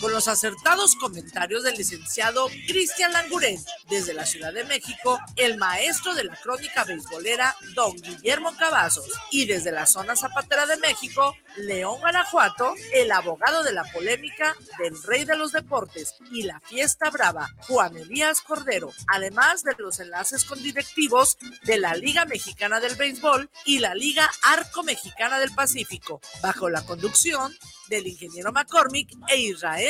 con los acertados comentarios del licenciado Cristian Languren. Desde la Ciudad de México, el maestro de la crónica beisbolera, don Guillermo Cavazos. Y desde la zona zapatera de México, León Guanajuato, el abogado de la polémica del rey de los deportes y la fiesta brava, Juan Elías Cordero, además de los enlaces con directivos de la Liga Mexicana del Béisbol y la Liga Arco Mexicana del Pacífico, bajo la conducción del ingeniero McCormick e Israel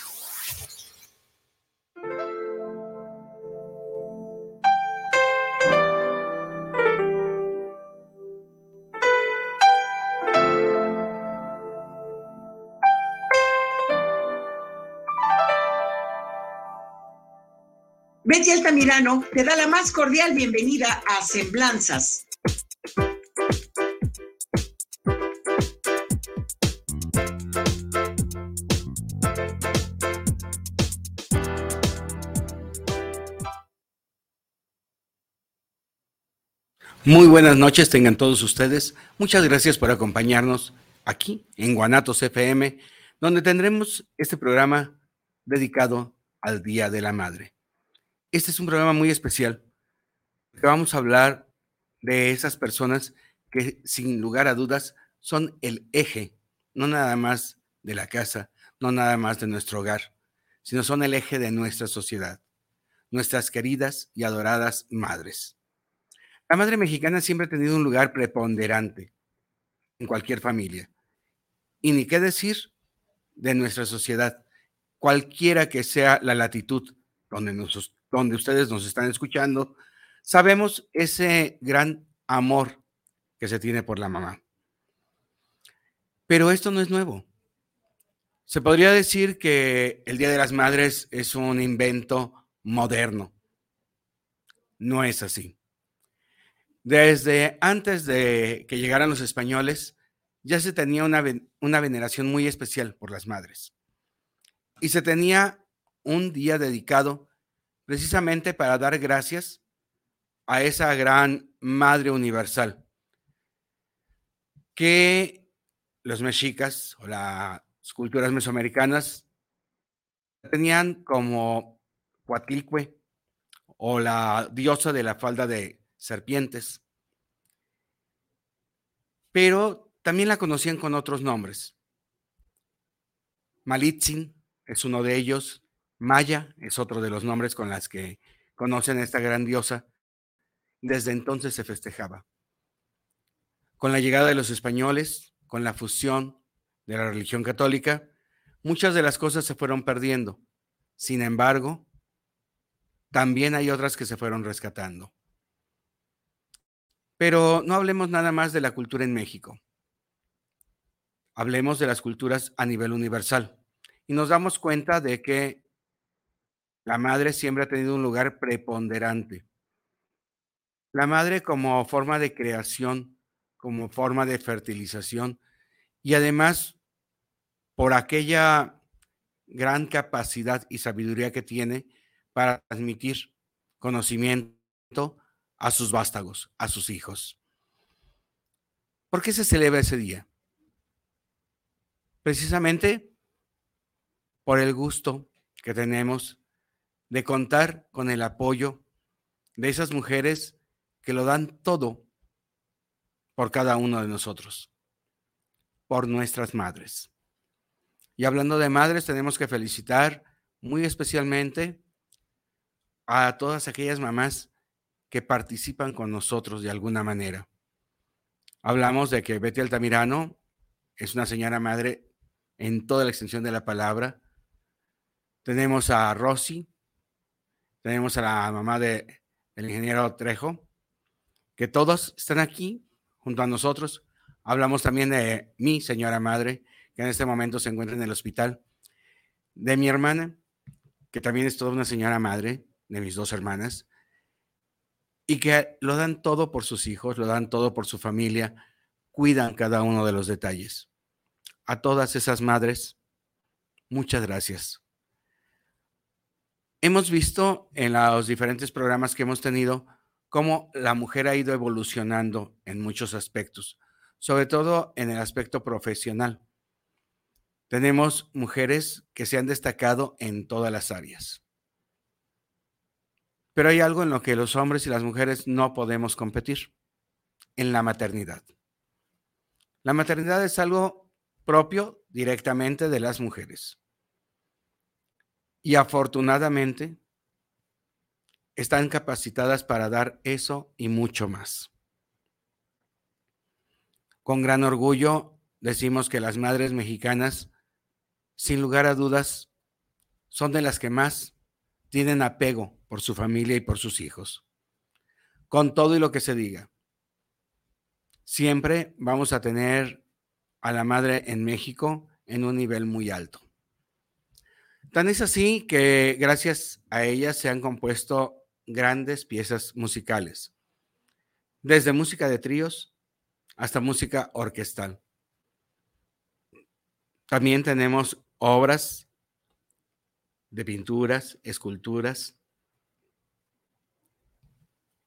Altamirano te da la más cordial bienvenida a Semblanzas. Muy buenas noches, tengan todos ustedes. Muchas gracias por acompañarnos aquí en Guanatos FM, donde tendremos este programa dedicado al Día de la Madre. Este es un programa muy especial. Vamos a hablar de esas personas que sin lugar a dudas son el eje, no nada más de la casa, no nada más de nuestro hogar, sino son el eje de nuestra sociedad, nuestras queridas y adoradas madres. La madre mexicana siempre ha tenido un lugar preponderante en cualquier familia. Y ni qué decir de nuestra sociedad, cualquiera que sea la latitud donde nos, donde ustedes nos están escuchando, sabemos ese gran amor que se tiene por la mamá. Pero esto no es nuevo. Se podría decir que el Día de las Madres es un invento moderno. No es así. Desde antes de que llegaran los españoles, ya se tenía una, una veneración muy especial por las madres. Y se tenía un día dedicado precisamente para dar gracias a esa gran Madre Universal. Que los mexicas o las culturas mesoamericanas tenían como Coatlicue o la diosa de la falda de serpientes, pero también la conocían con otros nombres. Malitzin es uno de ellos, Maya es otro de los nombres con las que conocen a esta gran diosa. Desde entonces se festejaba. Con la llegada de los españoles, con la fusión de la religión católica, muchas de las cosas se fueron perdiendo. Sin embargo, también hay otras que se fueron rescatando. Pero no hablemos nada más de la cultura en México. Hablemos de las culturas a nivel universal. Y nos damos cuenta de que la madre siempre ha tenido un lugar preponderante. La madre como forma de creación, como forma de fertilización y además por aquella gran capacidad y sabiduría que tiene para transmitir conocimiento a sus vástagos, a sus hijos. ¿Por qué se celebra ese día? Precisamente por el gusto que tenemos de contar con el apoyo de esas mujeres que lo dan todo por cada uno de nosotros, por nuestras madres. Y hablando de madres, tenemos que felicitar muy especialmente a todas aquellas mamás que participan con nosotros de alguna manera. Hablamos de que Betty Altamirano es una señora madre en toda la extensión de la palabra. Tenemos a Rosy, tenemos a la mamá de, del ingeniero Trejo, que todos están aquí junto a nosotros. Hablamos también de mi señora madre, que en este momento se encuentra en el hospital, de mi hermana, que también es toda una señora madre, de mis dos hermanas, y que lo dan todo por sus hijos, lo dan todo por su familia, cuidan cada uno de los detalles. A todas esas madres, muchas gracias. Hemos visto en los diferentes programas que hemos tenido cómo la mujer ha ido evolucionando en muchos aspectos, sobre todo en el aspecto profesional. Tenemos mujeres que se han destacado en todas las áreas. Pero hay algo en lo que los hombres y las mujeres no podemos competir, en la maternidad. La maternidad es algo propio directamente de las mujeres. Y afortunadamente están capacitadas para dar eso y mucho más. Con gran orgullo decimos que las madres mexicanas sin lugar a dudas, son de las que más tienen apego por su familia y por sus hijos. Con todo y lo que se diga, siempre vamos a tener a la madre en México en un nivel muy alto. Tan es así que gracias a ella se han compuesto grandes piezas musicales, desde música de tríos hasta música orquestal. También tenemos obras de pinturas, esculturas.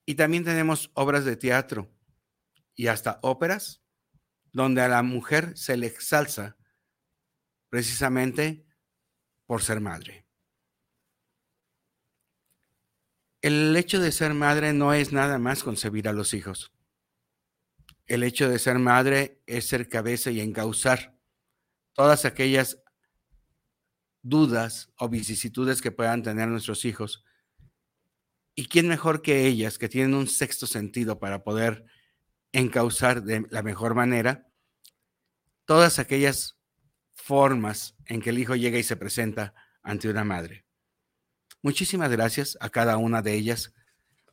Y también tenemos obras de teatro y hasta óperas donde a la mujer se le exalza precisamente por ser madre. El hecho de ser madre no es nada más concebir a los hijos. El hecho de ser madre es ser cabeza y encauzar todas aquellas dudas o vicisitudes que puedan tener nuestros hijos. ¿Y quién mejor que ellas, que tienen un sexto sentido para poder encauzar de la mejor manera todas aquellas formas en que el hijo llega y se presenta ante una madre? Muchísimas gracias a cada una de ellas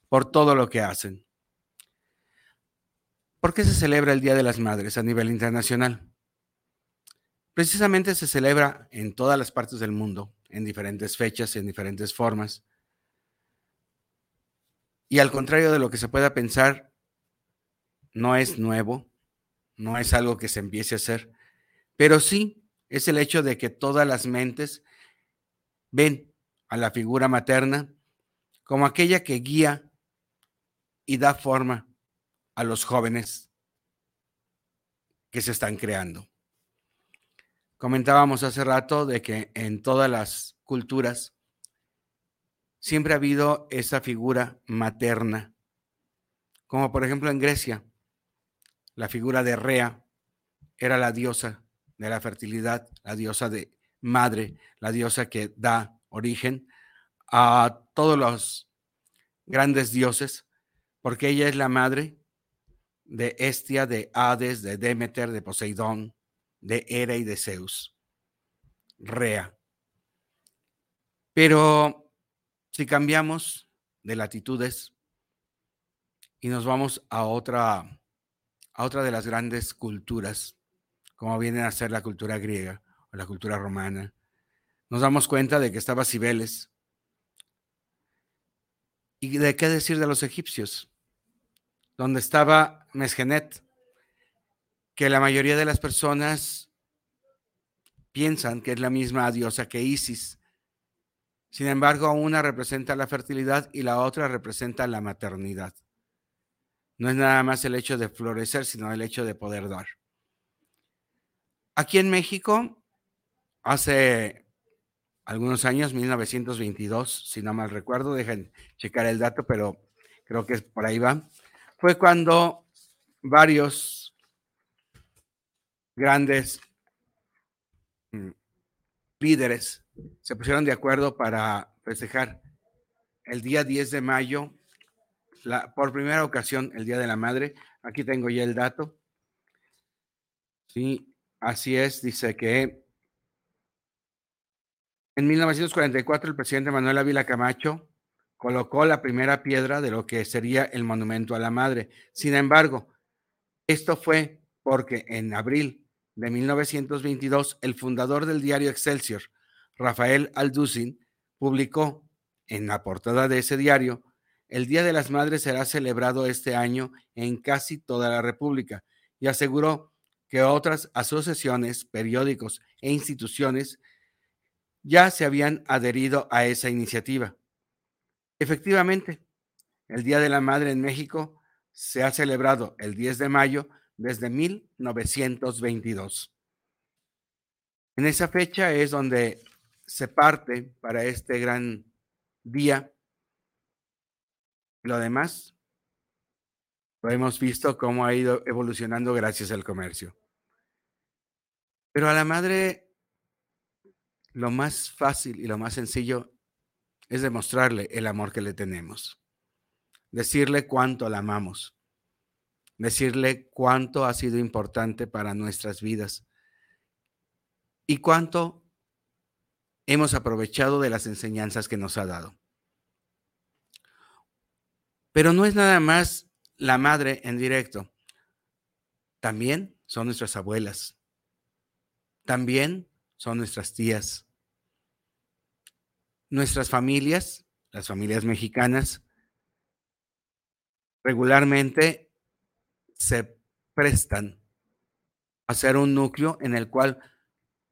por todo lo que hacen. ¿Por qué se celebra el Día de las Madres a nivel internacional? Precisamente se celebra en todas las partes del mundo, en diferentes fechas, en diferentes formas. Y al contrario de lo que se pueda pensar, no es nuevo, no es algo que se empiece a hacer, pero sí es el hecho de que todas las mentes ven a la figura materna como aquella que guía y da forma a los jóvenes que se están creando. Comentábamos hace rato de que en todas las culturas siempre ha habido esa figura materna, como por ejemplo en Grecia, la figura de Rea era la diosa de la fertilidad, la diosa de madre, la diosa que da origen a todos los grandes dioses, porque ella es la madre de Estia, de Hades, de Demeter, de Poseidón, de Hera y de Zeus. Rea. Pero si cambiamos de latitudes y nos vamos a otra, a otra de las grandes culturas, como viene a ser la cultura griega o la cultura romana, nos damos cuenta de que estaba Cibeles. ¿Y de qué decir de los egipcios? Donde estaba Mesgenet, que la mayoría de las personas piensan que es la misma diosa que Isis. Sin embargo, una representa la fertilidad y la otra representa la maternidad. No es nada más el hecho de florecer, sino el hecho de poder dar. Aquí en México, hace algunos años, 1922, si no mal recuerdo, dejen checar el dato, pero creo que por ahí va, fue cuando varios grandes mm, líderes se pusieron de acuerdo para festejar el día 10 de mayo, la, por primera ocasión, el Día de la Madre. Aquí tengo ya el dato. Sí, así es, dice que en 1944 el presidente Manuel Ávila Camacho colocó la primera piedra de lo que sería el monumento a la madre. Sin embargo, esto fue porque en abril de 1922 el fundador del diario Excelsior, Rafael Alducin, publicó en la portada de ese diario, el Día de las Madres será celebrado este año en casi toda la República y aseguró que otras asociaciones, periódicos e instituciones ya se habían adherido a esa iniciativa. Efectivamente, el Día de la Madre en México se ha celebrado el 10 de mayo desde 1922. En esa fecha es donde se parte para este gran día. Lo demás, lo hemos visto cómo ha ido evolucionando gracias al comercio. Pero a la madre lo más fácil y lo más sencillo es demostrarle el amor que le tenemos, decirle cuánto la amamos, decirle cuánto ha sido importante para nuestras vidas y cuánto hemos aprovechado de las enseñanzas que nos ha dado. Pero no es nada más la madre en directo, también son nuestras abuelas, también son nuestras tías. Nuestras familias, las familias mexicanas, regularmente se prestan a ser un núcleo en el cual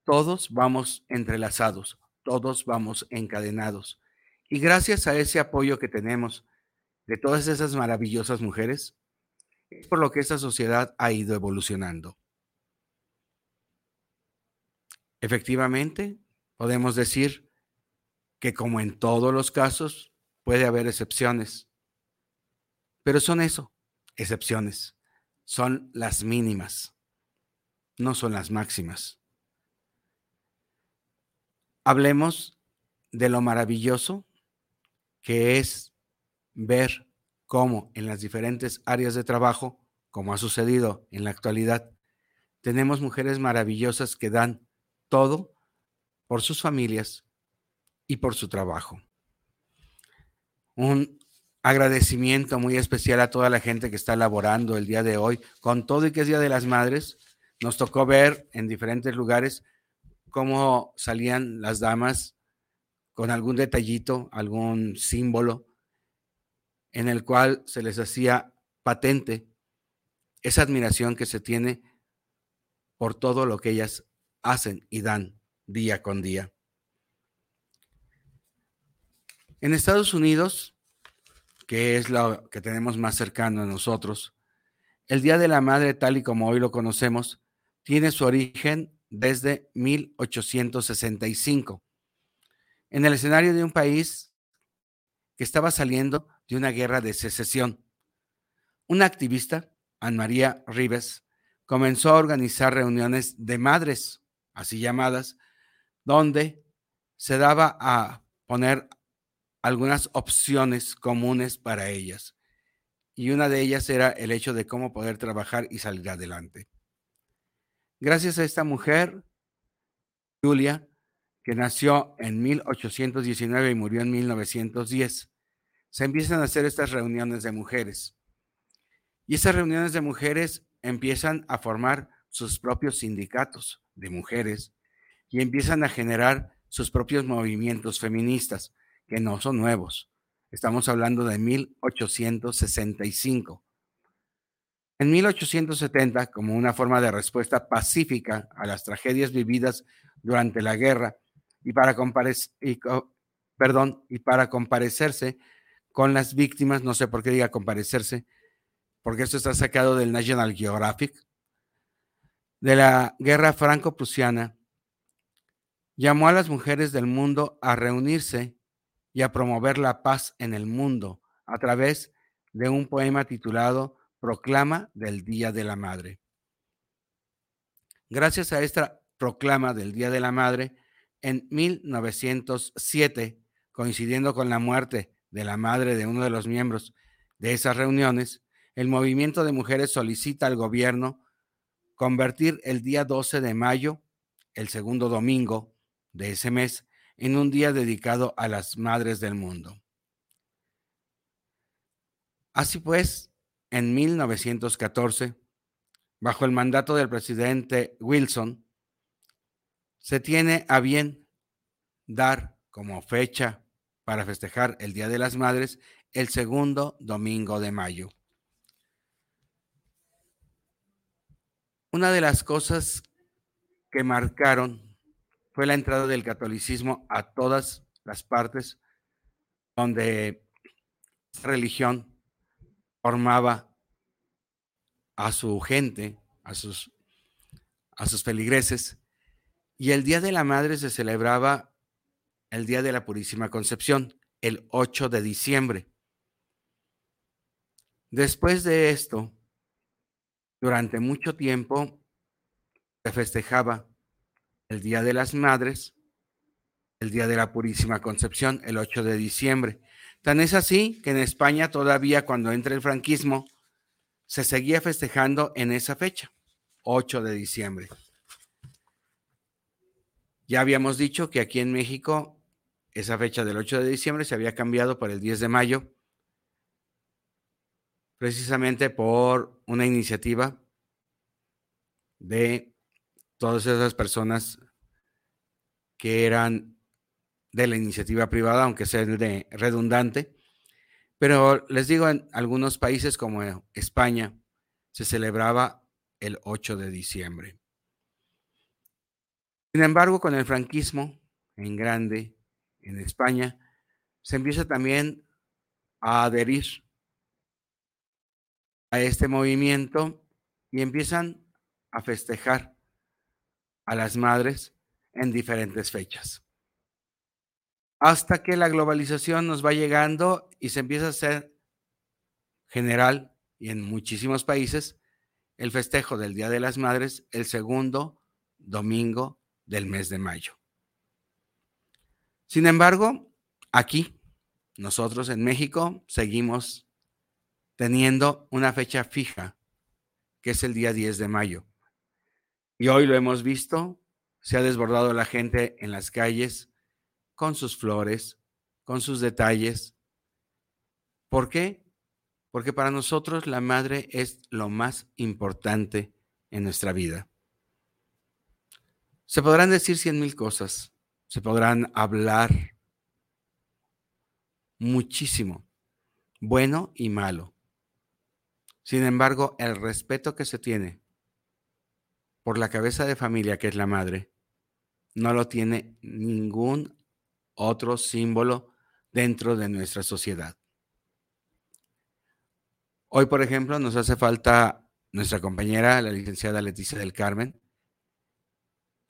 todos vamos entrelazados, todos vamos encadenados. Y gracias a ese apoyo que tenemos de todas esas maravillosas mujeres, es por lo que esta sociedad ha ido evolucionando. Efectivamente, podemos decir que como en todos los casos, puede haber excepciones. Pero son eso, excepciones. Son las mínimas, no son las máximas. Hablemos de lo maravilloso que es ver cómo en las diferentes áreas de trabajo, como ha sucedido en la actualidad, tenemos mujeres maravillosas que dan todo por sus familias y por su trabajo. Un agradecimiento muy especial a toda la gente que está laborando el día de hoy, con todo y que es Día de las Madres. Nos tocó ver en diferentes lugares cómo salían las damas con algún detallito, algún símbolo, en el cual se les hacía patente esa admiración que se tiene por todo lo que ellas hacen y dan día con día. En Estados Unidos, que es lo que tenemos más cercano a nosotros, el Día de la Madre, tal y como hoy lo conocemos, tiene su origen desde 1865, en el escenario de un país que estaba saliendo de una guerra de secesión. Una activista, Anne María Rives, comenzó a organizar reuniones de madres así llamadas, donde se daba a poner algunas opciones comunes para ellas. Y una de ellas era el hecho de cómo poder trabajar y salir adelante. Gracias a esta mujer, Julia, que nació en 1819 y murió en 1910, se empiezan a hacer estas reuniones de mujeres. Y esas reuniones de mujeres empiezan a formar sus propios sindicatos de mujeres y empiezan a generar sus propios movimientos feministas, que no son nuevos. Estamos hablando de 1865. En 1870, como una forma de respuesta pacífica a las tragedias vividas durante la guerra y para, perdón, y para comparecerse con las víctimas, no sé por qué diga comparecerse, porque esto está sacado del National Geographic, de la guerra franco-prusiana, llamó a las mujeres del mundo a reunirse y a promover la paz en el mundo a través de un poema titulado Proclama del Día de la Madre. Gracias a esta proclama del Día de la Madre, en 1907, coincidiendo con la muerte de la madre de uno de los miembros de esas reuniones, el movimiento de mujeres solicita al gobierno convertir el día 12 de mayo, el segundo domingo de ese mes, en un día dedicado a las madres del mundo. Así pues, en 1914, bajo el mandato del presidente Wilson, se tiene a bien dar como fecha para festejar el Día de las Madres el segundo domingo de mayo. Una de las cosas que marcaron fue la entrada del catolicismo a todas las partes donde religión formaba a su gente, a sus, a sus feligreses, y el Día de la Madre se celebraba el Día de la Purísima Concepción, el 8 de diciembre. Después de esto, durante mucho tiempo se festejaba el Día de las Madres, el Día de la Purísima Concepción, el 8 de diciembre. Tan es así que en España todavía cuando entra el franquismo se seguía festejando en esa fecha, 8 de diciembre. Ya habíamos dicho que aquí en México esa fecha del 8 de diciembre se había cambiado por el 10 de mayo precisamente por una iniciativa de todas esas personas que eran de la iniciativa privada, aunque sea de redundante. Pero les digo, en algunos países como España se celebraba el 8 de diciembre. Sin embargo, con el franquismo en grande en España, se empieza también a adherir a este movimiento y empiezan a festejar a las madres en diferentes fechas. Hasta que la globalización nos va llegando y se empieza a hacer general y en muchísimos países el festejo del Día de las Madres el segundo domingo del mes de mayo. Sin embargo, aquí, nosotros en México, seguimos teniendo una fecha fija, que es el día 10 de mayo. Y hoy lo hemos visto, se ha desbordado la gente en las calles con sus flores, con sus detalles. ¿Por qué? Porque para nosotros la madre es lo más importante en nuestra vida. Se podrán decir cien mil cosas, se podrán hablar muchísimo, bueno y malo. Sin embargo, el respeto que se tiene por la cabeza de familia, que es la madre, no lo tiene ningún otro símbolo dentro de nuestra sociedad. Hoy, por ejemplo, nos hace falta nuestra compañera, la licenciada Leticia del Carmen,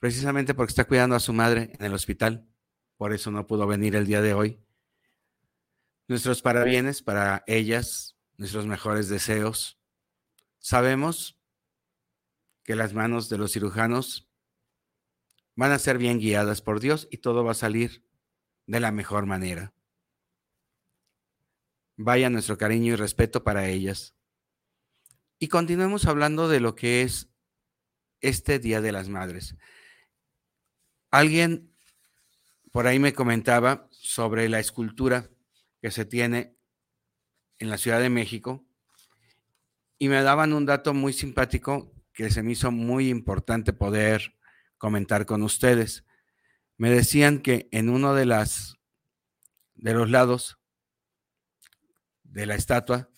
precisamente porque está cuidando a su madre en el hospital. Por eso no pudo venir el día de hoy. Nuestros parabienes para ellas, nuestros mejores deseos. Sabemos que las manos de los cirujanos van a ser bien guiadas por Dios y todo va a salir de la mejor manera. Vaya nuestro cariño y respeto para ellas. Y continuemos hablando de lo que es este Día de las Madres. Alguien por ahí me comentaba sobre la escultura que se tiene en la Ciudad de México y me daban un dato muy simpático que se me hizo muy importante poder comentar con ustedes. Me decían que en uno de las de los lados de la estatua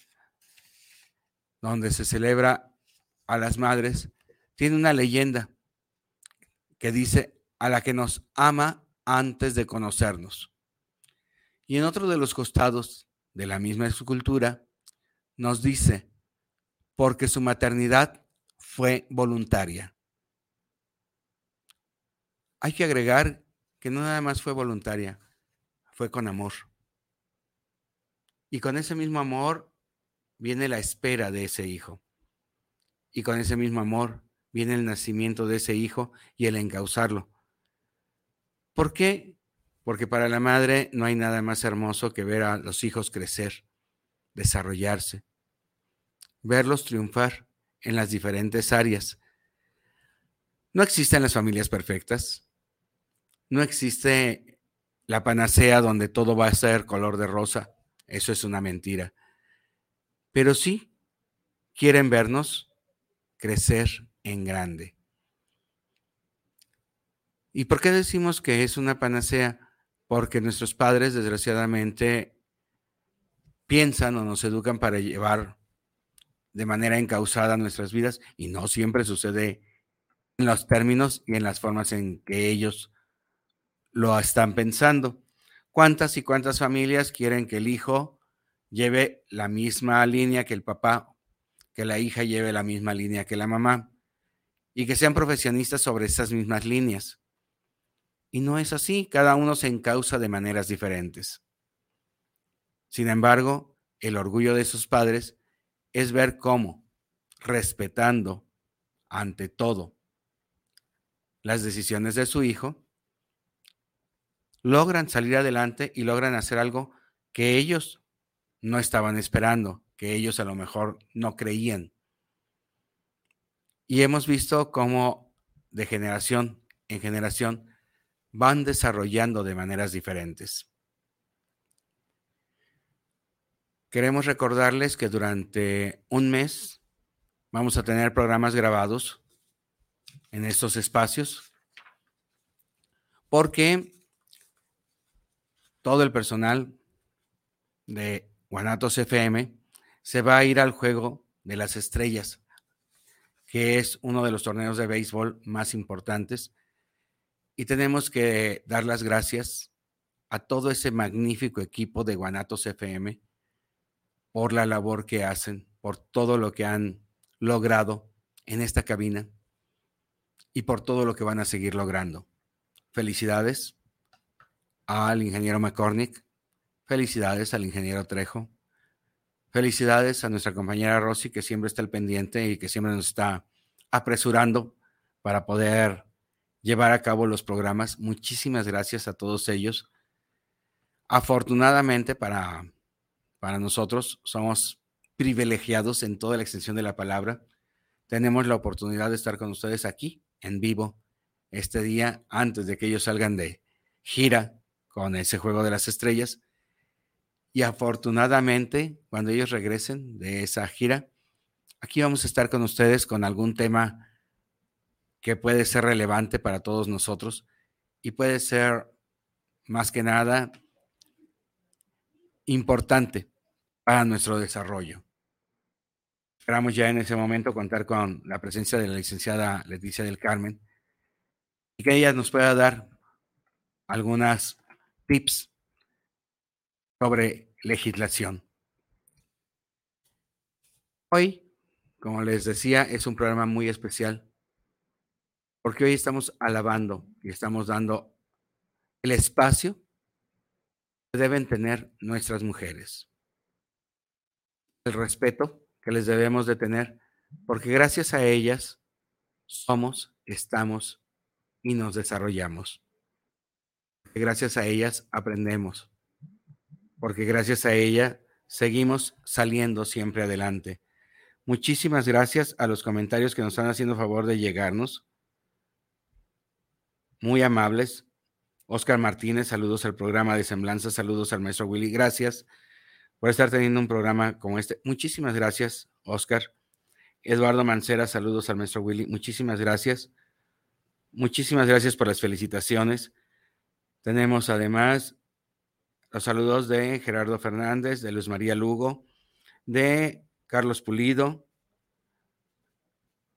donde se celebra a las madres, tiene una leyenda que dice a la que nos ama antes de conocernos. Y en otro de los costados de la misma escultura nos dice, porque su maternidad fue voluntaria. Hay que agregar que no nada más fue voluntaria, fue con amor. Y con ese mismo amor viene la espera de ese hijo. Y con ese mismo amor viene el nacimiento de ese hijo y el encauzarlo. ¿Por qué? Porque para la madre no hay nada más hermoso que ver a los hijos crecer, desarrollarse, verlos triunfar en las diferentes áreas. No existen las familias perfectas, no existe la panacea donde todo va a ser color de rosa, eso es una mentira. Pero sí quieren vernos crecer en grande. ¿Y por qué decimos que es una panacea? Porque nuestros padres, desgraciadamente, piensan o nos educan para llevar de manera encausada nuestras vidas y no siempre sucede en los términos y en las formas en que ellos lo están pensando. ¿Cuántas y cuántas familias quieren que el hijo lleve la misma línea que el papá, que la hija lleve la misma línea que la mamá y que sean profesionistas sobre esas mismas líneas? Y no es así, cada uno se encausa de maneras diferentes. Sin embargo, el orgullo de sus padres es ver cómo, respetando ante todo las decisiones de su hijo, logran salir adelante y logran hacer algo que ellos no estaban esperando, que ellos a lo mejor no creían. Y hemos visto cómo de generación en generación van desarrollando de maneras diferentes. Queremos recordarles que durante un mes vamos a tener programas grabados en estos espacios porque todo el personal de Guanatos FM se va a ir al juego de las estrellas, que es uno de los torneos de béisbol más importantes. Y tenemos que dar las gracias a todo ese magnífico equipo de Guanatos FM por la labor que hacen, por todo lo que han logrado en esta cabina y por todo lo que van a seguir logrando. Felicidades al ingeniero McCormick, felicidades al ingeniero Trejo, felicidades a nuestra compañera Rosy que siempre está al pendiente y que siempre nos está apresurando para poder llevar a cabo los programas. Muchísimas gracias a todos ellos. Afortunadamente para para nosotros somos privilegiados en toda la extensión de la palabra. Tenemos la oportunidad de estar con ustedes aquí en vivo este día antes de que ellos salgan de gira con ese juego de las estrellas. Y afortunadamente, cuando ellos regresen de esa gira, aquí vamos a estar con ustedes con algún tema que puede ser relevante para todos nosotros y puede ser más que nada importante para nuestro desarrollo. Esperamos ya en ese momento contar con la presencia de la licenciada Leticia del Carmen y que ella nos pueda dar algunas tips sobre legislación. Hoy, como les decía, es un programa muy especial porque hoy estamos alabando y estamos dando el espacio que deben tener nuestras mujeres el respeto que les debemos de tener, porque gracias a ellas somos, estamos y nos desarrollamos. Gracias a ellas aprendemos, porque gracias a ella seguimos saliendo siempre adelante. Muchísimas gracias a los comentarios que nos están haciendo favor de llegarnos. Muy amables. Oscar Martínez, saludos al programa de Semblanza, saludos al maestro Willy, gracias por estar teniendo un programa como este. Muchísimas gracias, Oscar. Eduardo Mancera, saludos al maestro Willy. Muchísimas gracias. Muchísimas gracias por las felicitaciones. Tenemos además los saludos de Gerardo Fernández, de Luz María Lugo, de Carlos Pulido,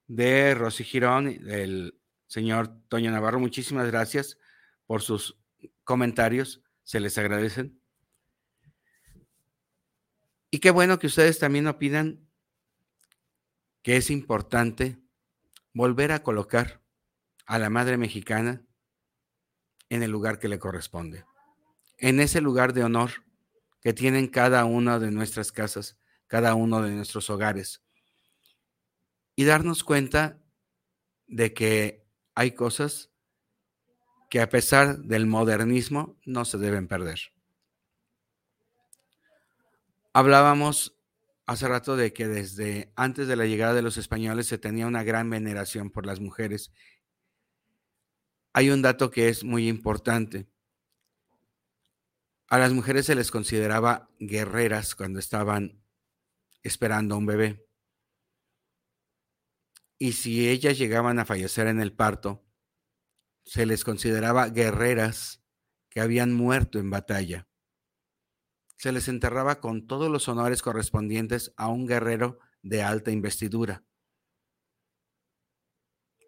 de Rosy Girón, del señor Toño Navarro. Muchísimas gracias por sus comentarios, se les agradecen. Y qué bueno que ustedes también opinan que es importante volver a colocar a la madre mexicana en el lugar que le corresponde, en ese lugar de honor que tienen cada una de nuestras casas, cada uno de nuestros hogares. Y darnos cuenta de que hay cosas que a pesar del modernismo no se deben perder. Hablábamos hace rato de que desde antes de la llegada de los españoles se tenía una gran veneración por las mujeres. Hay un dato que es muy importante. A las mujeres se les consideraba guerreras cuando estaban esperando un bebé. Y si ellas llegaban a fallecer en el parto, se les consideraba guerreras que habían muerto en batalla. Se les enterraba con todos los honores correspondientes a un guerrero de alta investidura.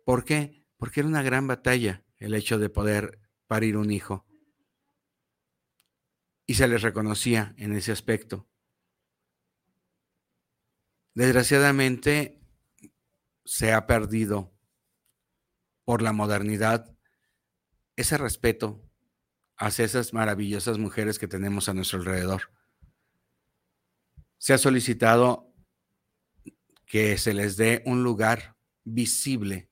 ¿Por qué? Porque era una gran batalla el hecho de poder parir un hijo y se les reconocía en ese aspecto. Desgraciadamente se ha perdido por la modernidad ese respeto hacia esas maravillosas mujeres que tenemos a nuestro alrededor. Se ha solicitado que se les dé un lugar visible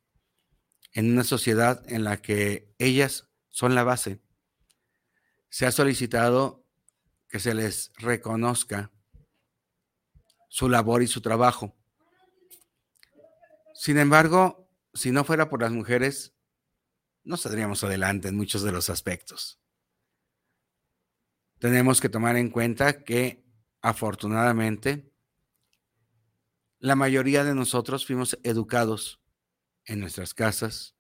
en una sociedad en la que ellas son la base. Se ha solicitado que se les reconozca su labor y su trabajo. Sin embargo, si no fuera por las mujeres, no saldríamos adelante en muchos de los aspectos. Tenemos que tomar en cuenta que afortunadamente la mayoría de nosotros fuimos educados en nuestras casas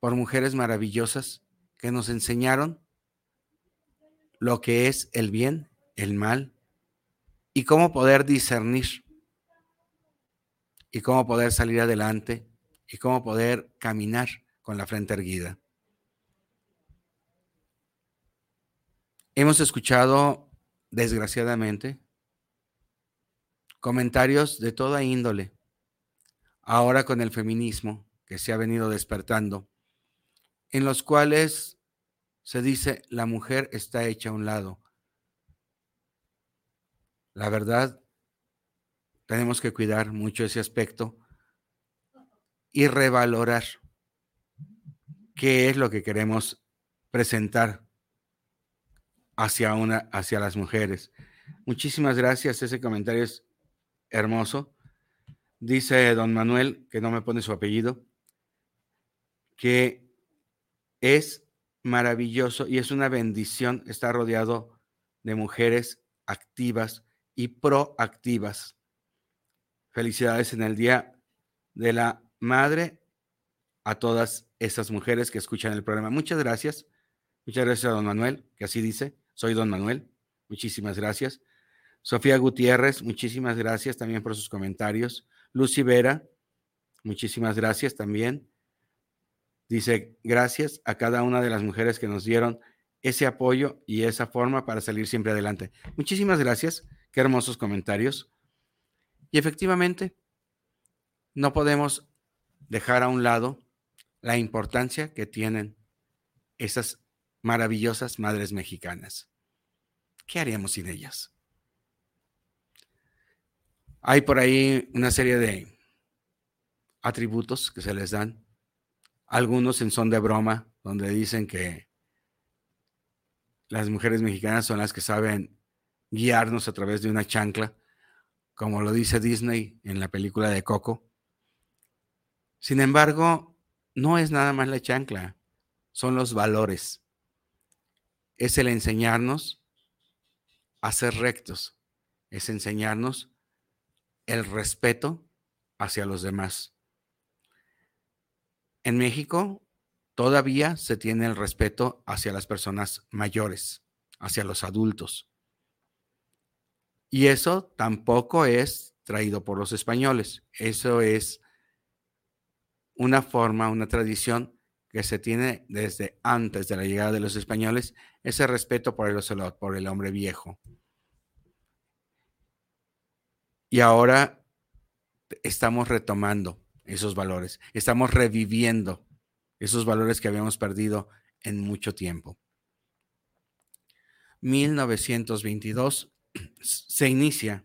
por mujeres maravillosas que nos enseñaron lo que es el bien, el mal, y cómo poder discernir, y cómo poder salir adelante, y cómo poder caminar con la frente erguida. Hemos escuchado, desgraciadamente, comentarios de toda índole, ahora con el feminismo que se ha venido despertando, en los cuales se dice, la mujer está hecha a un lado. La verdad, tenemos que cuidar mucho ese aspecto y revalorar qué es lo que queremos presentar hacia, una, hacia las mujeres. Muchísimas gracias, ese comentario es hermoso. Dice don Manuel, que no me pone su apellido, que es maravilloso y es una bendición estar rodeado de mujeres activas y proactivas. Felicidades en el Día de la Madre a todas esas mujeres que escuchan el programa. Muchas gracias. Muchas gracias a don Manuel, que así dice. Soy don Manuel. Muchísimas gracias. Sofía Gutiérrez, muchísimas gracias también por sus comentarios. Lucy Vera, muchísimas gracias también. Dice, gracias a cada una de las mujeres que nos dieron ese apoyo y esa forma para salir siempre adelante. Muchísimas gracias. Qué hermosos comentarios. Y efectivamente, no podemos dejar a un lado la importancia que tienen esas maravillosas madres mexicanas. ¿Qué haríamos sin ellas? Hay por ahí una serie de atributos que se les dan algunos en son de broma, donde dicen que las mujeres mexicanas son las que saben guiarnos a través de una chancla, como lo dice Disney en la película de Coco. Sin embargo, no es nada más la chancla, son los valores. Es el enseñarnos a ser rectos, es enseñarnos el respeto hacia los demás. En México todavía se tiene el respeto hacia las personas mayores, hacia los adultos. Y eso tampoco es traído por los españoles. Eso es una forma, una tradición que se tiene desde antes de la llegada de los españoles, ese respeto por el ocelot, por el hombre viejo. Y ahora estamos retomando esos valores, estamos reviviendo esos valores que habíamos perdido en mucho tiempo. 1922 se inicia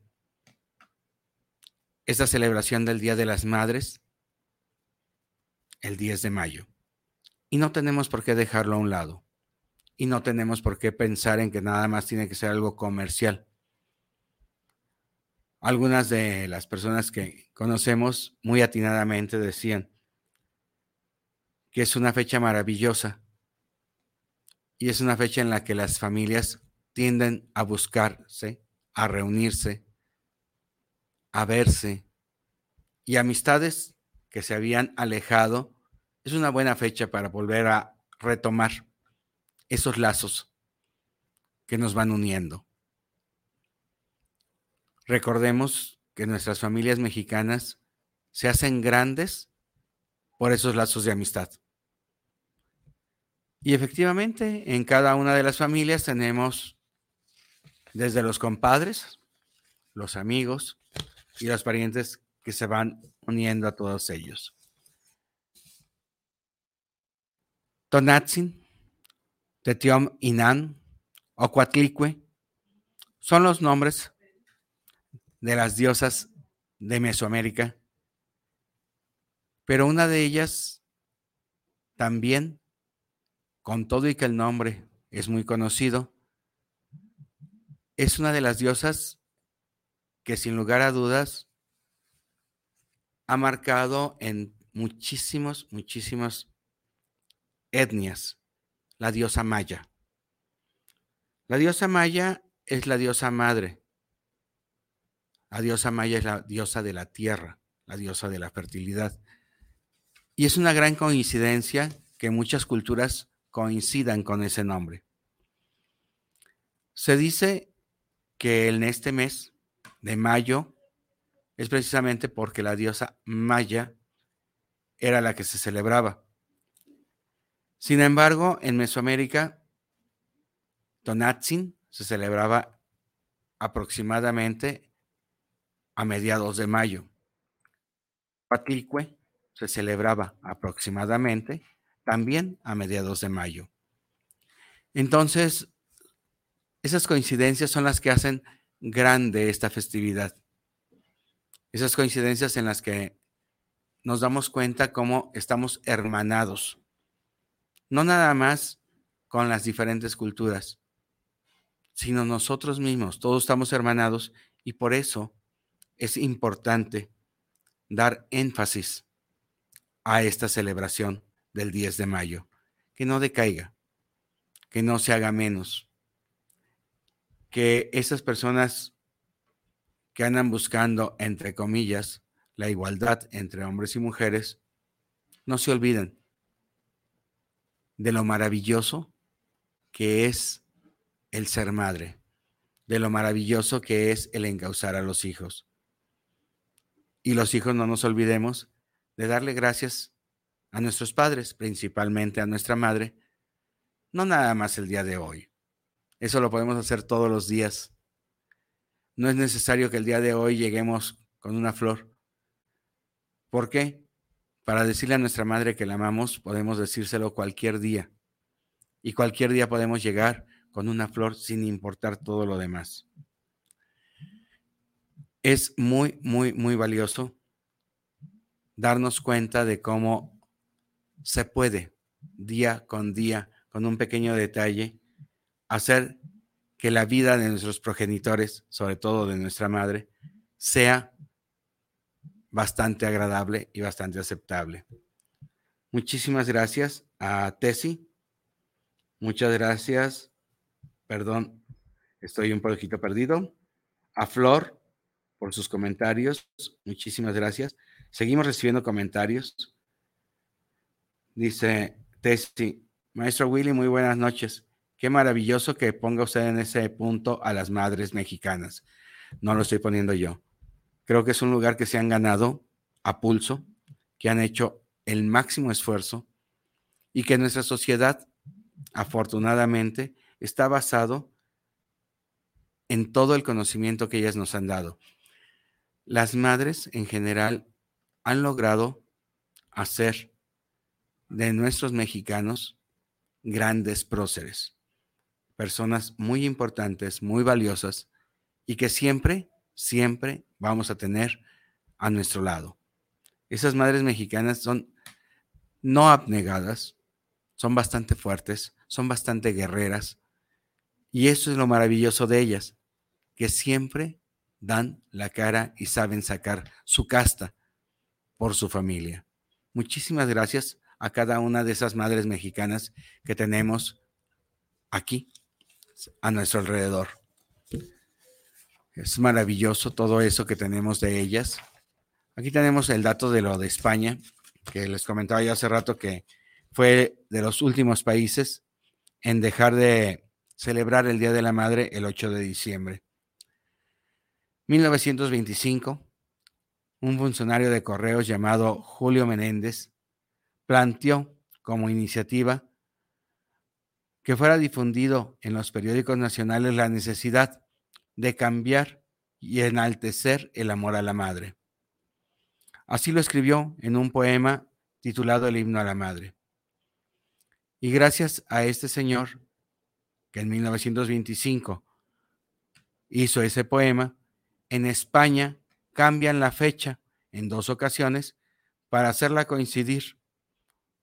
esta celebración del Día de las Madres el 10 de mayo. Y no tenemos por qué dejarlo a un lado. Y no tenemos por qué pensar en que nada más tiene que ser algo comercial. Algunas de las personas que conocemos muy atinadamente decían que es una fecha maravillosa y es una fecha en la que las familias tienden a buscarse, a reunirse, a verse y amistades que se habían alejado, es una buena fecha para volver a retomar esos lazos que nos van uniendo. Recordemos que nuestras familias mexicanas se hacen grandes por esos lazos de amistad. Y efectivamente, en cada una de las familias tenemos desde los compadres, los amigos y los parientes que se van uniendo a todos ellos. Tonatzin, Tetiom Inan o Cuatlicue son los nombres de las diosas de Mesoamérica, pero una de ellas también, con todo y que el nombre es muy conocido, es una de las diosas que sin lugar a dudas ha marcado en muchísimos, muchísimas etnias la diosa maya. La diosa maya es la diosa madre. La diosa maya es la diosa de la tierra, la diosa de la fertilidad. Y es una gran coincidencia que muchas culturas coincidan con ese nombre. Se dice que en este mes de mayo es precisamente porque la diosa Maya era la que se celebraba. Sin embargo, en Mesoamérica, Tonatzin se celebraba aproximadamente a mediados de mayo. Patilcue se celebraba aproximadamente también a mediados de mayo. Entonces, esas coincidencias son las que hacen grande esta festividad. Esas coincidencias en las que nos damos cuenta cómo estamos hermanados, no nada más con las diferentes culturas, sino nosotros mismos, todos estamos hermanados y por eso es importante dar énfasis a esta celebración del 10 de mayo, que no decaiga, que no se haga menos, que esas personas que andan buscando, entre comillas, la igualdad entre hombres y mujeres, no se olviden de lo maravilloso que es el ser madre, de lo maravilloso que es el encauzar a los hijos. Y los hijos no nos olvidemos de darle gracias a nuestros padres, principalmente a nuestra madre, no nada más el día de hoy. Eso lo podemos hacer todos los días no es necesario que el día de hoy lleguemos con una flor. ¿Por qué? Para decirle a nuestra madre que la amamos, podemos decírselo cualquier día. Y cualquier día podemos llegar con una flor sin importar todo lo demás. Es muy, muy, muy valioso darnos cuenta de cómo se puede día con día, con un pequeño detalle, hacer que la vida de nuestros progenitores, sobre todo de nuestra madre, sea bastante agradable y bastante aceptable. Muchísimas gracias a Tesi. Muchas gracias. Perdón, estoy un poquito perdido. A Flor por sus comentarios. Muchísimas gracias. Seguimos recibiendo comentarios. Dice Tesi, Maestro Willy, muy buenas noches. Qué maravilloso que ponga usted en ese punto a las madres mexicanas. No lo estoy poniendo yo. Creo que es un lugar que se han ganado a pulso, que han hecho el máximo esfuerzo y que nuestra sociedad, afortunadamente, está basado en todo el conocimiento que ellas nos han dado. Las madres en general han logrado hacer de nuestros mexicanos grandes próceres, personas muy importantes, muy valiosas y que siempre, siempre vamos a tener a nuestro lado. Esas madres mexicanas son no abnegadas, son bastante fuertes, son bastante guerreras y eso es lo maravilloso de ellas, que siempre dan la cara y saben sacar su casta por su familia. Muchísimas gracias a cada una de esas madres mexicanas que tenemos aquí, a nuestro alrededor. Es maravilloso todo eso que tenemos de ellas. Aquí tenemos el dato de lo de España, que les comentaba yo hace rato que fue de los últimos países en dejar de celebrar el Día de la Madre el 8 de diciembre. 1925, un funcionario de correos llamado Julio Menéndez planteó como iniciativa que fuera difundido en los periódicos nacionales la necesidad de cambiar y enaltecer el amor a la madre. Así lo escribió en un poema titulado El himno a la madre. Y gracias a este señor, que en 1925 hizo ese poema, en España cambian la fecha en dos ocasiones para hacerla coincidir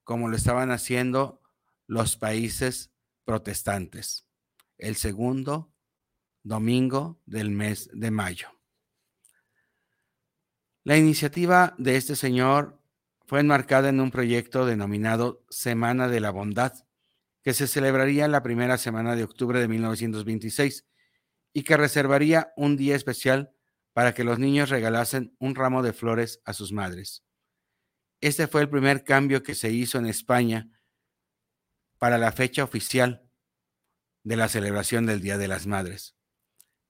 como lo estaban haciendo los países protestantes, el segundo domingo del mes de mayo. La iniciativa de este señor fue enmarcada en un proyecto denominado Semana de la Bondad, que se celebraría la primera semana de octubre de 1926 y que reservaría un día especial para que los niños regalasen un ramo de flores a sus madres. Este fue el primer cambio que se hizo en España para la fecha oficial de la celebración del Día de las Madres.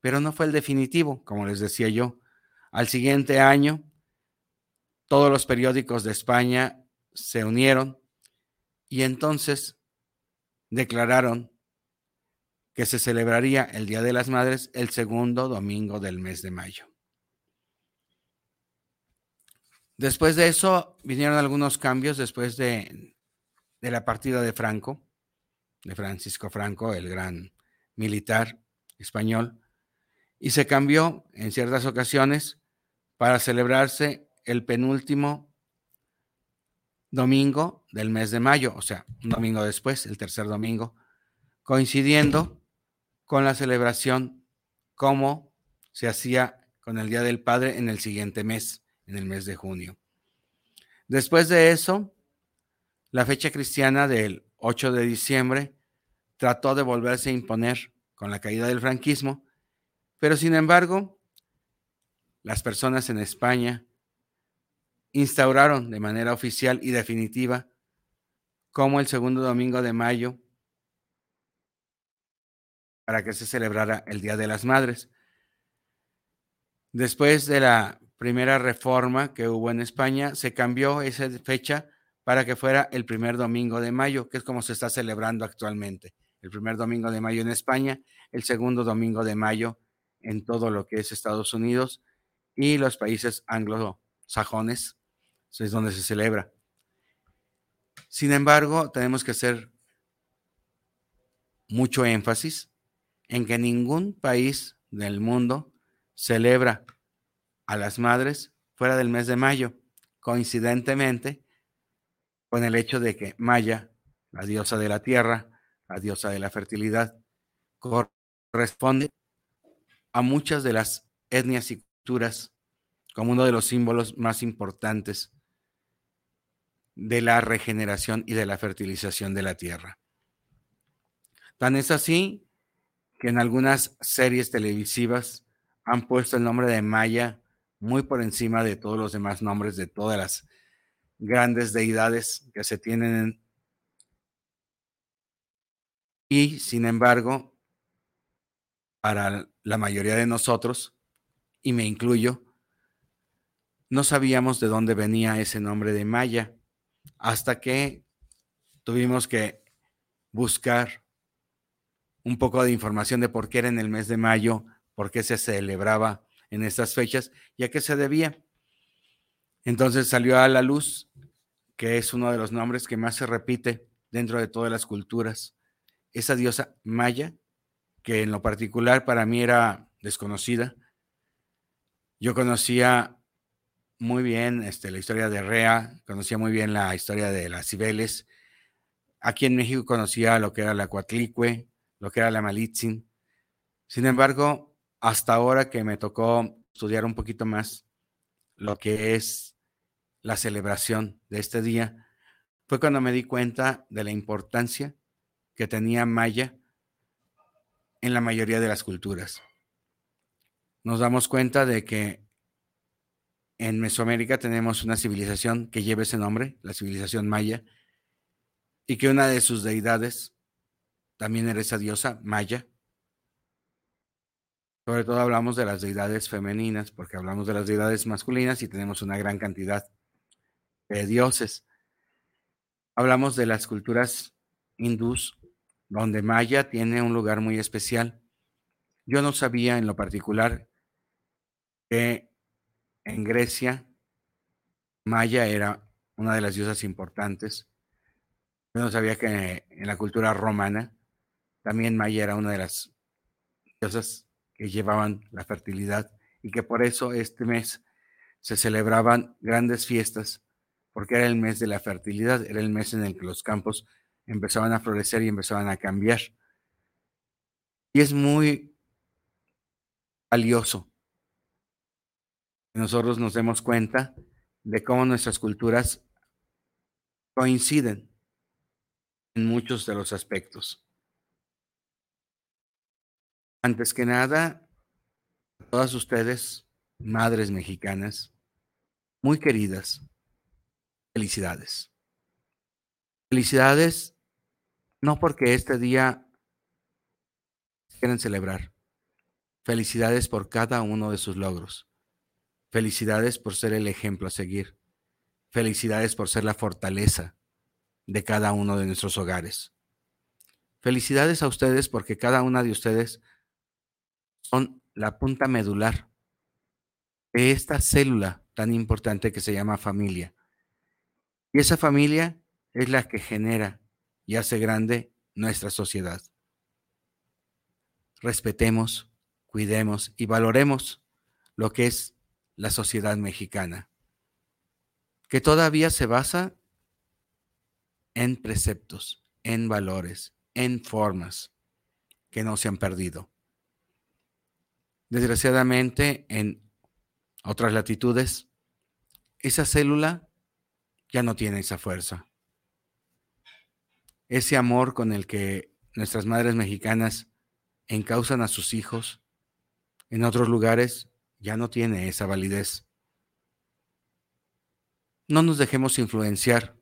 Pero no fue el definitivo, como les decía yo. Al siguiente año, todos los periódicos de España se unieron y entonces declararon que se celebraría el Día de las Madres el segundo domingo del mes de mayo. Después de eso vinieron algunos cambios después de, la partida de Franco, de Francisco Franco, el gran militar español, y se cambió en ciertas ocasiones para celebrarse el penúltimo domingo del mes de mayo, o sea, un domingo después, el tercer domingo, coincidiendo con la celebración como se hacía con el Día del Padre en el siguiente mes en el mes de junio. Después de eso, la fecha cristiana del 8 de diciembre trató de volverse a imponer con la caída del franquismo, pero sin embargo, las personas en España instauraron de manera oficial y definitiva como el segundo domingo de mayo para que se celebrara el Día de las Madres. Después de la primera reforma que hubo en España, se cambió esa fecha para que fuera el primer domingo de mayo, que es como se está celebrando actualmente. El primer domingo de mayo en España, el segundo domingo de mayo en todo lo que es Estados Unidos y los países anglosajones, es donde se celebra. Sin embargo, tenemos que hacer mucho énfasis en que ningún país del mundo celebra a las madres fuera del mes de mayo, coincidentemente con el hecho de que Maya, la diosa de la tierra, la diosa de la fertilidad, corresponde a muchas de las etnias y culturas como uno de los símbolos más importantes de la regeneración y de la fertilización de la tierra. Tan es así que en algunas series televisivas han puesto el nombre de Maya muy por encima de todos los demás nombres de todas las grandes deidades que se tienen. Y sin embargo, para la mayoría de nosotros, y me incluyo, no sabíamos de dónde venía ese nombre de Maya, hasta que tuvimos que buscar un poco de información de por qué era en el mes de mayo, por qué se celebraba en estas fechas y a qué se debía. Entonces salió a la luz que es uno de los nombres que más se repite dentro de todas las culturas. Esa diosa maya, que en lo particular para mí era desconocida. Yo conocía muy bien este, la historia de Rea, conocía muy bien la historia de las Cibeles. Aquí en México conocía lo que era la Coatlicue, lo que era la Malitzin. Sin embargo, hasta ahora que me tocó estudiar un poquito más lo que es la celebración de este día, fue cuando me di cuenta de la importancia que tenía Maya en la mayoría de las culturas. Nos damos cuenta de que en Mesoamérica tenemos una civilización que lleva ese nombre, la civilización maya, y que una de sus deidades también era esa diosa maya. Sobre todo hablamos de las deidades femeninas, porque hablamos de las deidades masculinas y tenemos una gran cantidad de dioses. Hablamos de las culturas hindús, donde Maya tiene un lugar muy especial. Yo no sabía en lo particular que en Grecia Maya era una de las diosas importantes. Yo no sabía que en la cultura romana también Maya era una de las diosas que llevaban la fertilidad y que por eso este mes se celebraban grandes fiestas, porque era el mes de la fertilidad, era el mes en el que los campos empezaban a florecer y empezaban a cambiar. Y es muy valioso que nosotros nos demos cuenta de cómo nuestras culturas coinciden en muchos de los aspectos. Antes que nada, a todas ustedes, madres mexicanas, muy queridas, felicidades. Felicidades no porque este día quieren celebrar. Felicidades por cada uno de sus logros. Felicidades por ser el ejemplo a seguir. Felicidades por ser la fortaleza de cada uno de nuestros hogares. Felicidades a ustedes porque cada una de ustedes son la punta medular de esta célula tan importante que se llama familia. Y esa familia es la que genera y hace grande nuestra sociedad. Respetemos, cuidemos y valoremos lo que es la sociedad mexicana, que todavía se basa en preceptos, en valores, en formas que no se han perdido. Desgraciadamente, en otras latitudes, esa célula ya no tiene esa fuerza. Ese amor con el que nuestras madres mexicanas encausan a sus hijos, en otros lugares ya no tiene esa validez. No nos dejemos influenciar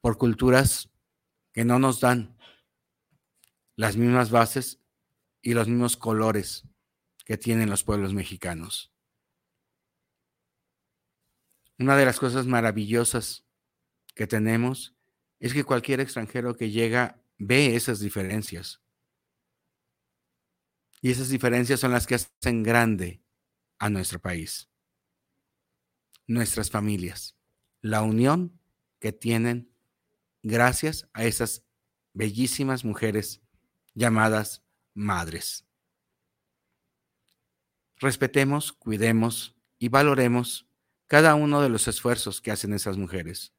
por culturas que no nos dan las mismas bases y los mismos colores que tienen los pueblos mexicanos. Una de las cosas maravillosas que tenemos es que cualquier extranjero que llega ve esas diferencias. Y esas diferencias son las que hacen grande a nuestro país, nuestras familias, la unión que tienen gracias a esas bellísimas mujeres llamadas madres. Respetemos, cuidemos y valoremos cada uno de los esfuerzos que hacen esas mujeres.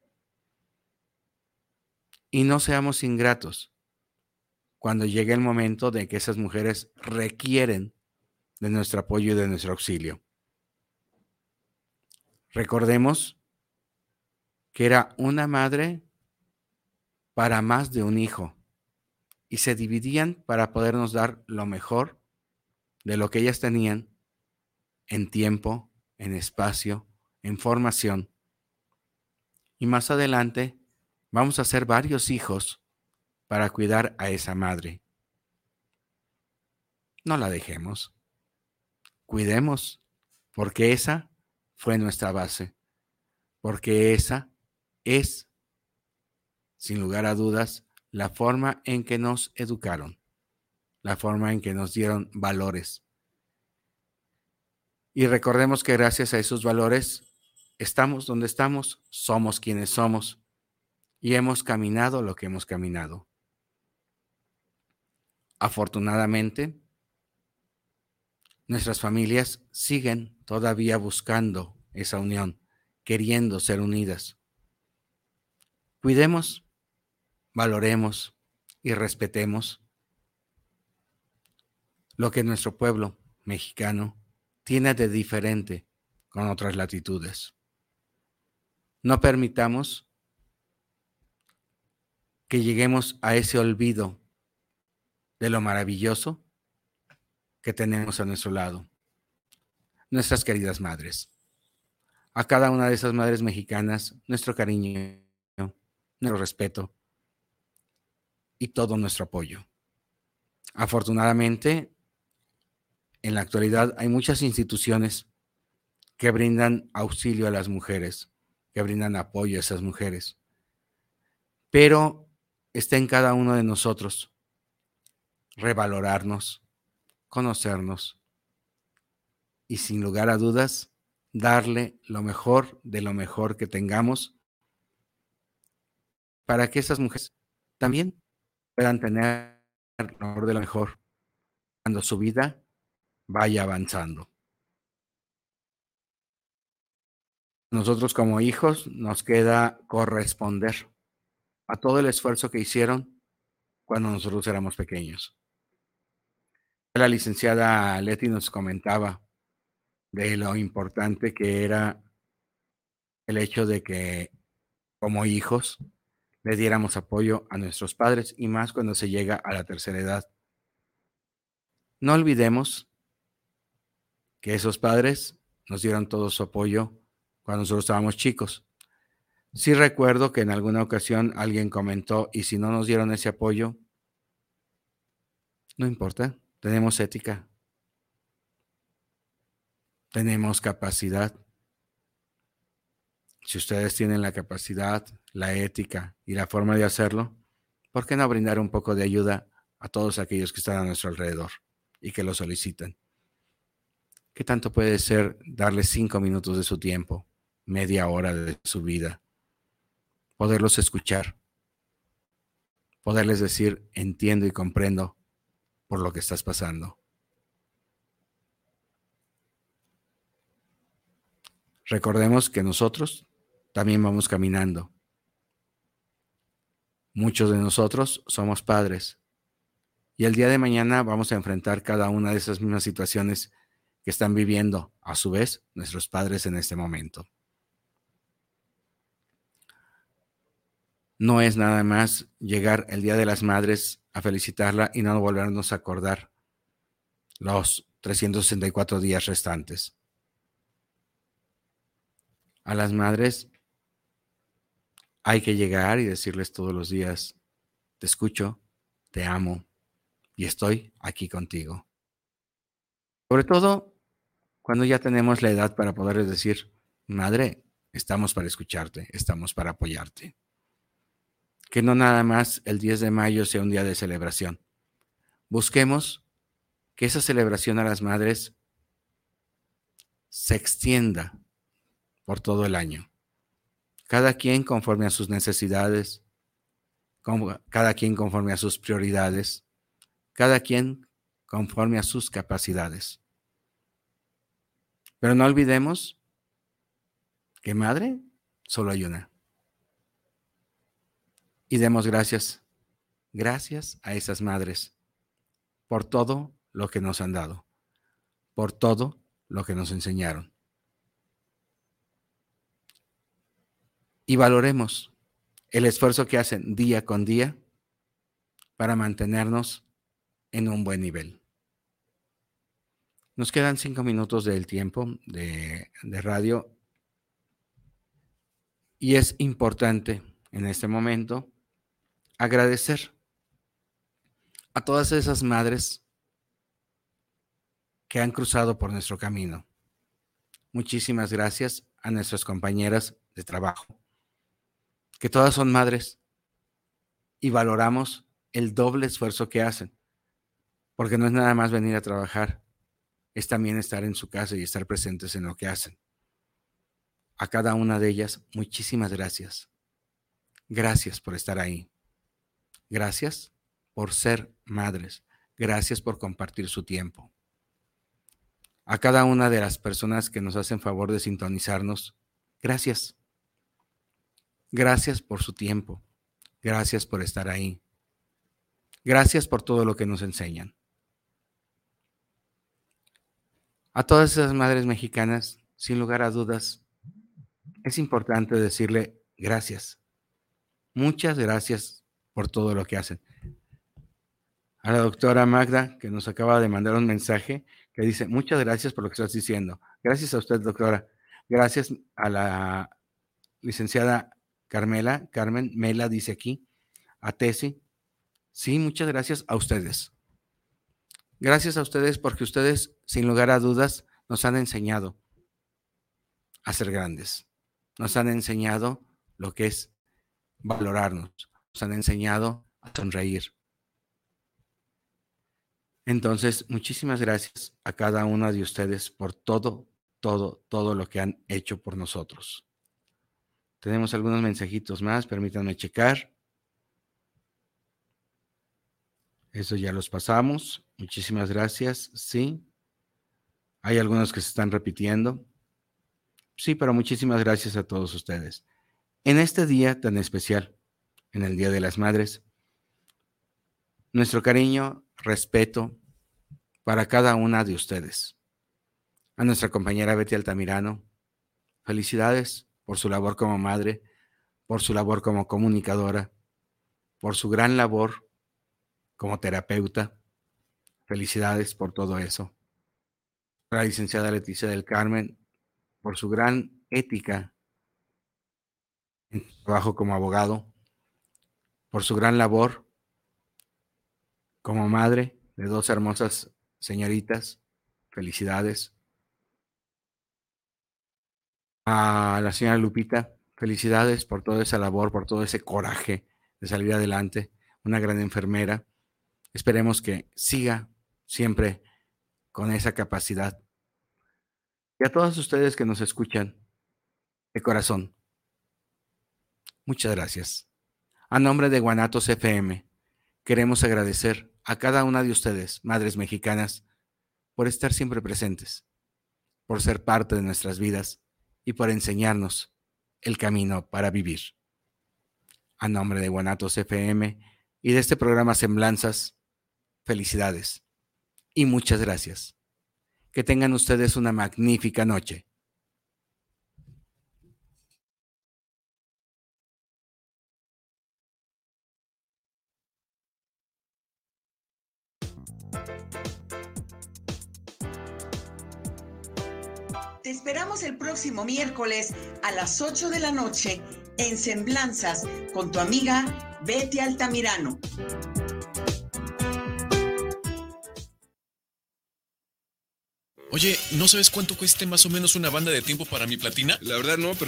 Y no seamos ingratos cuando llegue el momento de que esas mujeres requieren de nuestro apoyo y de nuestro auxilio. Recordemos que era una madre para más de un hijo y se dividían para podernos dar lo mejor de lo que ellas tenían en tiempo, en espacio, en formación. Y más adelante vamos a hacer varios hijos para cuidar a esa madre. No la dejemos. Cuidemos, porque esa fue nuestra base, porque esa es, sin lugar a dudas, la forma en que nos educaron, la forma en que nos dieron valores. Y recordemos que gracias a esos valores estamos donde estamos, somos quienes somos y hemos caminado lo que hemos caminado. Afortunadamente, nuestras familias siguen todavía buscando esa unión, queriendo ser unidas. Cuidemos, valoremos y respetemos lo que nuestro pueblo mexicano tiene de diferente con otras latitudes. No permitamos que lleguemos a ese olvido de lo maravilloso que tenemos a nuestro lado. Nuestras queridas madres. A cada una de esas madres mexicanas, nuestro cariño, nuestro respeto y todo nuestro apoyo. Afortunadamente, en la actualidad hay muchas instituciones que brindan auxilio a las mujeres, que brindan apoyo a esas mujeres. Pero está en cada uno de nosotros revalorarnos, conocernos y sin lugar a dudas darle lo mejor de lo mejor que tengamos para que esas mujeres también puedan tener lo mejor lo mejor cuando su vida vaya avanzando. Nosotros como hijos nos queda corresponder a todo el esfuerzo que hicieron cuando nosotros éramos pequeños. La licenciada Leti nos comentaba de lo importante que era el hecho de que como hijos le diéramos apoyo a nuestros padres y más cuando se llega a la tercera edad. No olvidemos que esos padres nos dieron todo su apoyo cuando nosotros estábamos chicos. Sí recuerdo que en alguna ocasión alguien comentó, y si no nos dieron ese apoyo, no importa, tenemos ética, tenemos capacidad. Si ustedes tienen la capacidad, la ética y la forma de hacerlo, ¿por qué no brindar un poco de ayuda a todos aquellos que están a nuestro alrededor y que lo solicitan? ¿Qué tanto puede ser darles cinco minutos de su tiempo, media hora de su vida? Poderlos escuchar, poderles decir, entiendo y comprendo por lo que estás pasando. Recordemos que nosotros también vamos caminando. Muchos de nosotros somos padres y el día de mañana vamos a enfrentar cada una de esas mismas situaciones que están viviendo a su vez nuestros padres en este momento. No es nada más llegar el Día de las Madres a felicitarla y no volvernos a acordar los 364 días restantes. A las madres hay que llegar y decirles todos los días, te escucho, te amo y estoy aquí contigo. Sobre todo cuando ya tenemos la edad para poderles decir, madre, estamos para escucharte, estamos para apoyarte que no nada más el 10 de mayo sea un día de celebración. Busquemos que esa celebración a las madres se extienda por todo el año. Cada quien conforme a sus necesidades, cada quien conforme a sus prioridades, cada quien conforme a sus capacidades. Pero no olvidemos que madre solo hay una y demos gracias, gracias a esas madres por todo lo que nos han dado, por todo lo que nos enseñaron. Y valoremos el esfuerzo que hacen día con día para mantenernos en un buen nivel. Nos quedan cinco minutos del tiempo de, radio y es importante en este momento agradecer a todas esas madres que han cruzado por nuestro camino, muchísimas gracias a nuestras compañeras de trabajo, que todas son madres y valoramos el doble esfuerzo que hacen, porque no es nada más venir a trabajar, es también estar en su casa y estar presentes en lo que hacen. A cada una de ellas, muchísimas gracias. Gracias por estar ahí. Gracias por ser madres. Gracias por compartir su tiempo. A cada una de las personas que nos hacen favor de sintonizarnos, gracias. Gracias por su tiempo. Gracias por estar ahí. Gracias por todo lo que nos enseñan. A todas esas madres mexicanas, sin lugar a dudas, es importante decirle gracias. Muchas gracias por todo lo que hacen. A la doctora Magda, que nos acaba de mandar un mensaje, que dice, muchas gracias por lo que estás diciendo. Gracias a usted, doctora. Gracias a la licenciada Carmela, Carmen Mela dice aquí, a Tesi. Sí, muchas gracias a ustedes. Gracias a ustedes porque ustedes, sin lugar a dudas, nos han enseñado a ser grandes nos han enseñado lo que es valorarnos, nos han enseñado a sonreír. Entonces, muchísimas gracias a cada uno de ustedes por todo, todo, todo lo que han hecho por nosotros. Tenemos algunos mensajitos más, permítanme checar. Eso ya los pasamos. Muchísimas gracias. Sí. Hay algunos que se están repitiendo. Sí, pero muchísimas gracias a todos ustedes. En este día tan especial, en el Día de las Madres, nuestro cariño, respeto para cada una de ustedes. A nuestra compañera Betty Altamirano, felicidades por su labor como madre, por su labor como comunicadora, por su gran labor como terapeuta. Felicidades por todo eso. La licenciada Leticia del Carmen, por su gran ética en su trabajo como abogado, por su gran labor como madre de dos hermosas señoritas. Felicidades. A la señora Lupita, felicidades por toda esa labor, por todo ese coraje de salir adelante. Una gran enfermera. Esperemos que siga siempre con esa capacidad y a todos ustedes que nos escuchan, de corazón, muchas gracias. A nombre de Guanatos FM, queremos agradecer a cada una de ustedes, madres mexicanas, por estar siempre presentes, por ser parte de nuestras vidas y por enseñarnos el camino para vivir. A nombre de Guanatos FM y de este programa Semblanzas, felicidades y muchas gracias. Que tengan ustedes una magnífica noche. Te esperamos el próximo miércoles a las 8 de la noche en Semblanzas con tu amiga Betty Altamirano. Oye, ¿no sabes cuánto cueste más o menos una banda de tiempo para mi platina? La verdad no, pero